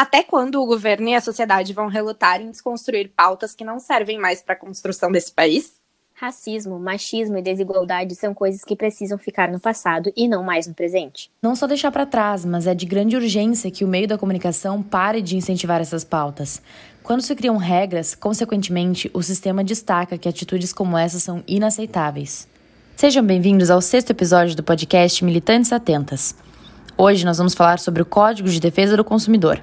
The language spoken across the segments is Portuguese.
Até quando o governo e a sociedade vão relutar em desconstruir pautas que não servem mais para a construção desse país? Racismo, machismo e desigualdade são coisas que precisam ficar no passado e não mais no presente. Não só deixar para trás, mas é de grande urgência que o meio da comunicação pare de incentivar essas pautas. Quando se criam regras, consequentemente, o sistema destaca que atitudes como essas são inaceitáveis. Sejam bem-vindos ao sexto episódio do podcast Militantes Atentas. Hoje nós vamos falar sobre o Código de Defesa do Consumidor.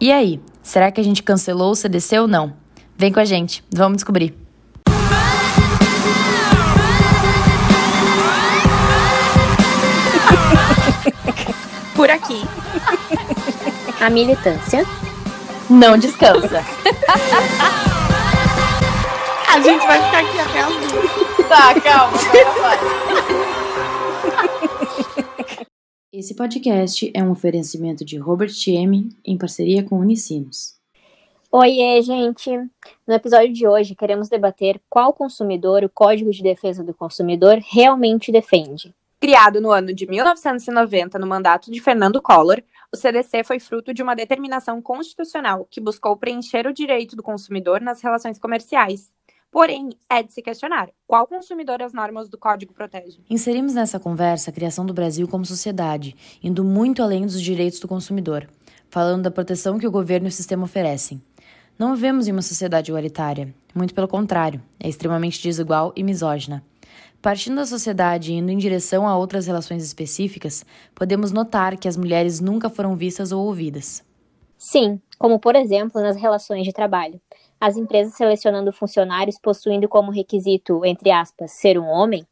E aí, será que a gente cancelou o CDC ou não? Vem com a gente, vamos descobrir. Por aqui, A militância Não descansa. a gente vai ficar aqui até as duas. tá, calma, vai. Esse podcast é um oferecimento de Robert M em parceria com Unicinos. Oiê, gente! No episódio de hoje, queremos debater qual consumidor o Código de Defesa do Consumidor realmente defende. Criado no ano de 1990 no mandato de Fernando Collor, o CDC foi fruto de uma determinação constitucional que buscou preencher o direito do consumidor nas relações comerciais. Porém, é de se questionar qual consumidor as normas do código protegem. Inserimos nessa conversa a criação do Brasil como sociedade, indo muito além dos direitos do consumidor, falando da proteção que o governo e o sistema oferecem. Não vivemos em uma sociedade igualitária, muito pelo contrário, é extremamente desigual e misógina. Partindo da sociedade e indo em direção a outras relações específicas, podemos notar que as mulheres nunca foram vistas ou ouvidas. Sim, como por exemplo nas relações de trabalho. As empresas selecionando funcionários possuindo como requisito, entre aspas, ser um homem,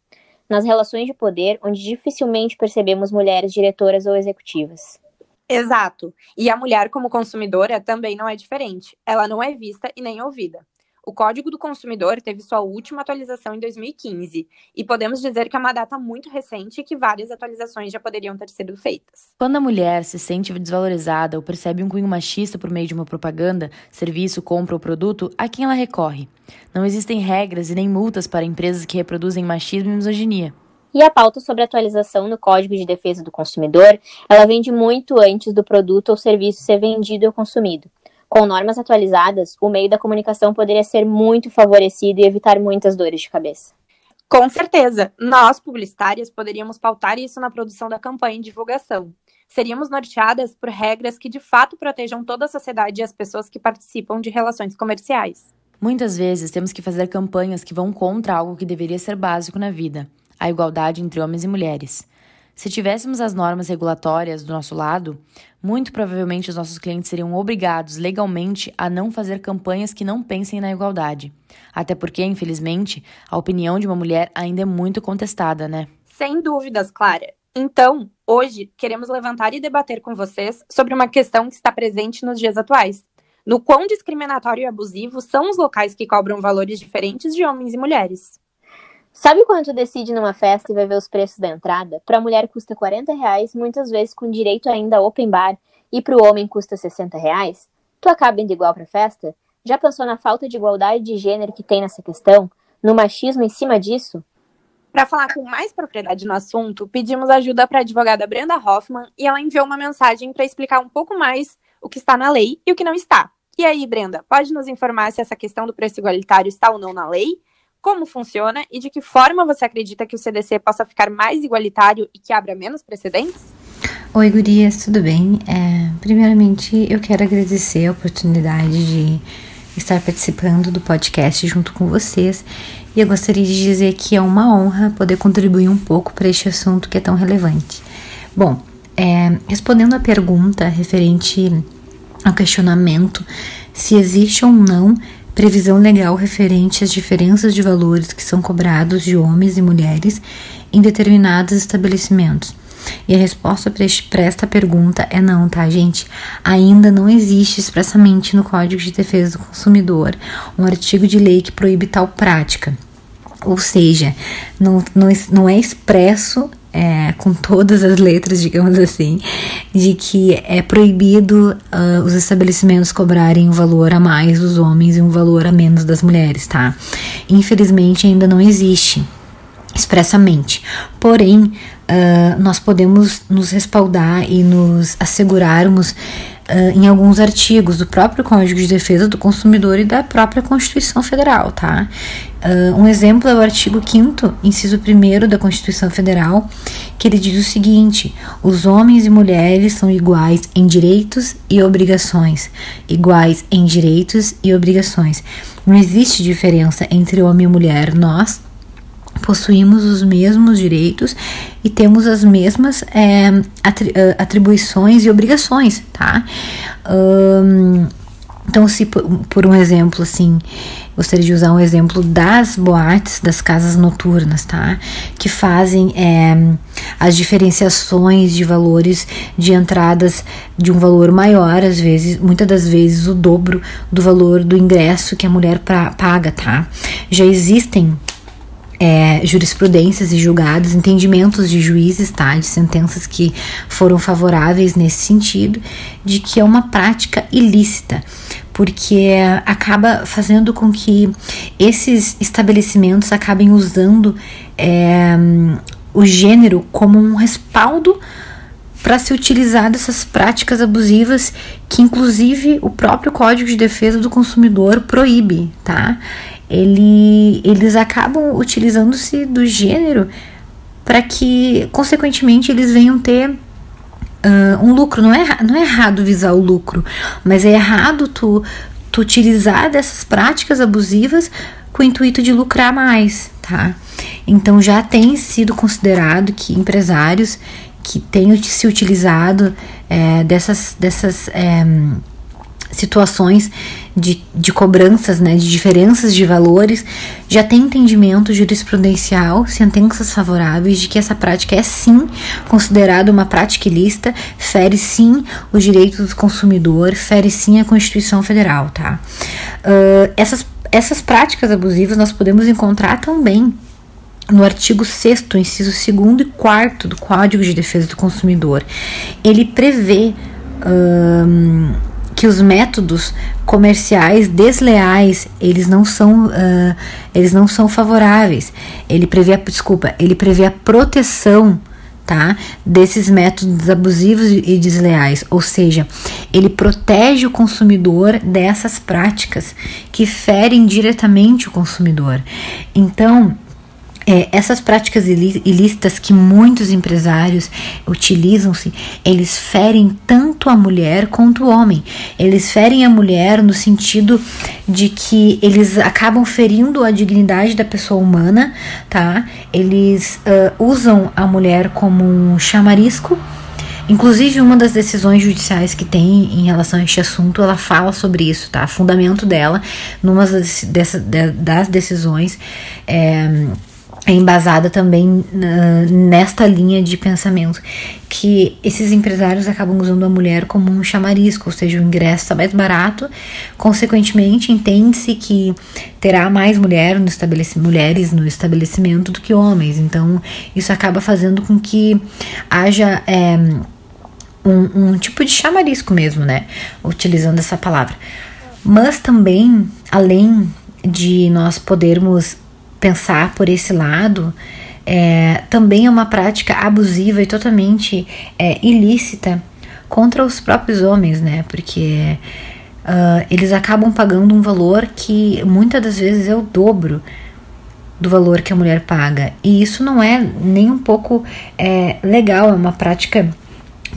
nas relações de poder, onde dificilmente percebemos mulheres diretoras ou executivas. Exato. E a mulher, como consumidora, também não é diferente. Ela não é vista e nem ouvida. O Código do Consumidor teve sua última atualização em 2015, e podemos dizer que é uma data muito recente e que várias atualizações já poderiam ter sido feitas. Quando a mulher se sente desvalorizada ou percebe um cunho machista por meio de uma propaganda, serviço, compra ou produto, a quem ela recorre? Não existem regras e nem multas para empresas que reproduzem machismo e misoginia. E a pauta sobre atualização no Código de Defesa do Consumidor, ela vem de muito antes do produto ou serviço ser vendido ou consumido. Com normas atualizadas, o meio da comunicação poderia ser muito favorecido e evitar muitas dores de cabeça. Com certeza, nós, publicitárias, poderíamos pautar isso na produção da campanha e divulgação. Seríamos norteadas por regras que de fato protejam toda a sociedade e as pessoas que participam de relações comerciais. Muitas vezes temos que fazer campanhas que vão contra algo que deveria ser básico na vida: a igualdade entre homens e mulheres. Se tivéssemos as normas regulatórias do nosso lado, muito provavelmente os nossos clientes seriam obrigados legalmente a não fazer campanhas que não pensem na igualdade. Até porque, infelizmente, a opinião de uma mulher ainda é muito contestada, né? Sem dúvidas, Clara. Então, hoje, queremos levantar e debater com vocês sobre uma questão que está presente nos dias atuais. No quão discriminatório e abusivo são os locais que cobram valores diferentes de homens e mulheres. Sabe quando tu decide numa festa e vai ver os preços da entrada? Para a mulher custa 40 reais, muitas vezes com direito ainda a open bar, e para o homem custa 60 reais? Tu acaba indo igual para festa? Já pensou na falta de igualdade de gênero que tem nessa questão? No machismo em cima disso? Para falar com mais propriedade no assunto, pedimos ajuda para a advogada Brenda Hoffman e ela enviou uma mensagem para explicar um pouco mais o que está na lei e o que não está. E aí, Brenda, pode nos informar se essa questão do preço igualitário está ou não na lei? Como funciona e de que forma você acredita que o CDC possa ficar mais igualitário e que abra menos precedentes? Oi, gurias, tudo bem? É, primeiramente, eu quero agradecer a oportunidade de estar participando do podcast junto com vocês e eu gostaria de dizer que é uma honra poder contribuir um pouco para este assunto que é tão relevante. Bom, é, respondendo à pergunta referente ao questionamento se existe ou não previsão legal referente às diferenças de valores que são cobrados de homens e mulheres em determinados estabelecimentos. E a resposta para esta pergunta é não, tá, gente? Ainda não existe expressamente no Código de Defesa do Consumidor um artigo de lei que proíbe tal prática. Ou seja, não, não, não é expresso é, com todas as letras, digamos assim, de que é proibido uh, os estabelecimentos cobrarem um valor a mais dos homens e um valor a menos das mulheres, tá? Infelizmente ainda não existe. Expressamente. Porém, uh, nós podemos nos respaldar e nos assegurarmos uh, em alguns artigos do próprio Código de Defesa do Consumidor e da própria Constituição Federal, tá? Uh, um exemplo é o artigo 5 inciso 1 da Constituição Federal, que ele diz o seguinte: os homens e mulheres são iguais em direitos e obrigações. Iguais em direitos e obrigações. Não existe diferença entre homem e mulher. Nós possuímos os mesmos direitos e temos as mesmas é, atribuições e obrigações, tá? Então, se por, por, um exemplo assim, gostaria de usar um exemplo das boates, das casas noturnas, tá? Que fazem é, as diferenciações de valores de entradas de um valor maior, às vezes, muitas das vezes o dobro do valor do ingresso que a mulher pra, paga, tá? Já existem é, jurisprudências e julgados, entendimentos de juízes, tá, de sentenças que foram favoráveis nesse sentido, de que é uma prática ilícita, porque acaba fazendo com que esses estabelecimentos acabem usando é, o gênero como um respaldo para se utilizar dessas práticas abusivas que inclusive o próprio Código de Defesa do Consumidor proíbe, tá? ele, eles acabam utilizando-se do gênero para que, consequentemente, eles venham ter uh, um lucro. Não é, não é errado visar o lucro, mas é errado tu, tu utilizar dessas práticas abusivas com o intuito de lucrar mais, tá? Então já tem sido considerado que empresários que tenham se utilizado é, dessas, dessas é, situações de, de cobranças, né, de diferenças de valores, já tem entendimento jurisprudencial, sentenças favoráveis de que essa prática é sim considerada uma prática ilícita, fere sim os direitos do consumidor, fere sim a Constituição Federal, tá? Uh, essas, essas práticas abusivas nós podemos encontrar também no artigo 6 inciso 2 e 4 do Código de Defesa do Consumidor. Ele prevê que os métodos comerciais desleais eles não são uh, eles não são favoráveis. Ele prevê a, desculpa, ele prevê a proteção tá? Desses métodos abusivos e desleais, ou seja, ele protege o consumidor dessas práticas que ferem diretamente o consumidor. Então, é, essas práticas ilícitas que muitos empresários utilizam-se, eles ferem tanto a mulher quanto o homem. Eles ferem a mulher no sentido de que eles acabam ferindo a dignidade da pessoa humana, tá? Eles uh, usam a mulher como um chamarisco. Inclusive, uma das decisões judiciais que tem em relação a este assunto, ela fala sobre isso, tá? Fundamento dela, numa das, dessa, das decisões, é, é embasada também nesta linha de pensamento que esses empresários acabam usando a mulher como um chamarisco, ou seja, o ingresso está mais barato, consequentemente entende-se que terá mais mulher no mulheres no estabelecimento do que homens, então isso acaba fazendo com que haja é, um, um tipo de chamarisco mesmo, né, utilizando essa palavra. Mas também, além de nós podermos pensar por esse lado, é, também é uma prática abusiva e totalmente é, ilícita contra os próprios homens, né? Porque uh, eles acabam pagando um valor que muitas das vezes é o dobro do valor que a mulher paga. E isso não é nem um pouco é, legal, é uma prática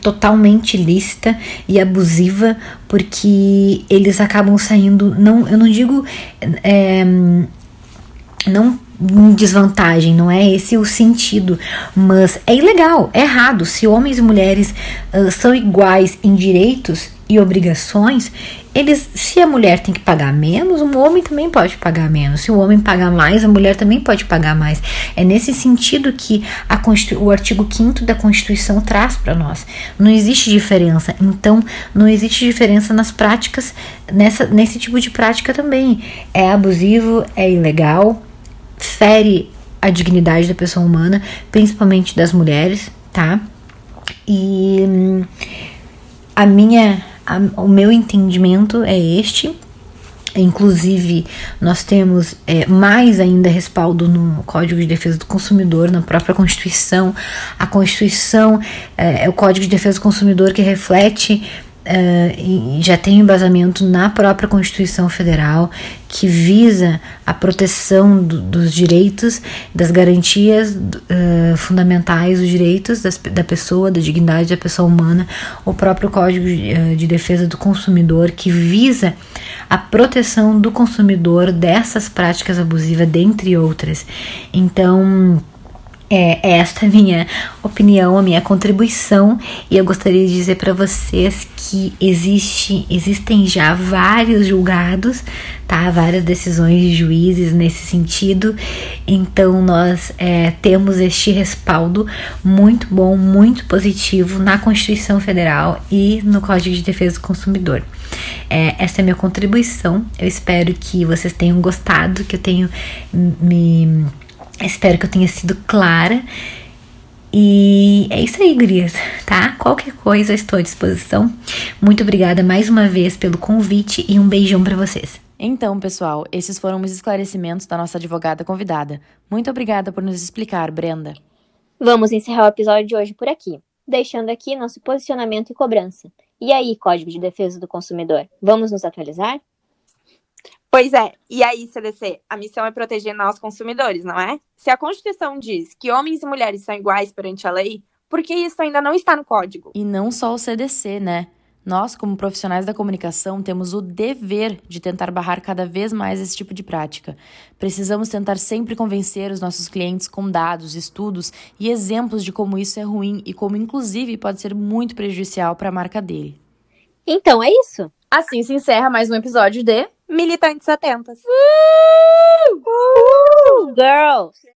totalmente ilícita e abusiva, porque eles acabam saindo, não, eu não digo é, não em desvantagem, não é esse o sentido, mas é ilegal, é errado. Se homens e mulheres uh, são iguais em direitos e obrigações, eles, se a mulher tem que pagar menos, o homem também pode pagar menos. Se o homem pagar mais, a mulher também pode pagar mais. É nesse sentido que o artigo 5 da Constituição traz para nós. Não existe diferença. Então, não existe diferença nas práticas, nessa, nesse tipo de prática também. É abusivo, é ilegal, fere a dignidade da pessoa humana, principalmente das mulheres, tá? E hum, a minha, a, o meu entendimento é este. Inclusive, nós temos é, mais ainda respaldo no Código de Defesa do Consumidor, na própria Constituição. A Constituição é, é o Código de Defesa do Consumidor que reflete Uh, já tem embasamento na própria Constituição Federal que visa a proteção do, dos direitos, das garantias uh, fundamentais dos direitos das, da pessoa, da dignidade da pessoa humana, o próprio Código de, uh, de Defesa do Consumidor que visa a proteção do consumidor dessas práticas abusivas, dentre outras. Então, é esta a minha opinião, a minha contribuição, e eu gostaria de dizer para vocês que existe, existem já vários julgados, tá? Várias decisões de juízes nesse sentido. Então nós é, temos este respaldo muito bom, muito positivo na Constituição Federal e no Código de Defesa do Consumidor. É, essa é a minha contribuição. Eu espero que vocês tenham gostado, que eu tenho me Espero que eu tenha sido clara. E é isso aí, gurias, tá? Qualquer coisa, estou à disposição. Muito obrigada mais uma vez pelo convite e um beijão para vocês. Então, pessoal, esses foram os esclarecimentos da nossa advogada convidada. Muito obrigada por nos explicar, Brenda. Vamos encerrar o episódio de hoje por aqui, deixando aqui nosso posicionamento e cobrança. E aí, Código de Defesa do Consumidor, vamos nos atualizar? Pois é, e aí, CDC, a missão é proteger nós consumidores, não é? Se a Constituição diz que homens e mulheres são iguais perante a lei, por que isso ainda não está no código? E não só o CDC, né? Nós, como profissionais da comunicação, temos o dever de tentar barrar cada vez mais esse tipo de prática. Precisamos tentar sempre convencer os nossos clientes com dados, estudos e exemplos de como isso é ruim e como, inclusive, pode ser muito prejudicial para a marca dele. Então é isso. Assim se encerra mais um episódio de Militantes Atentas. Uh! Uh! Girls!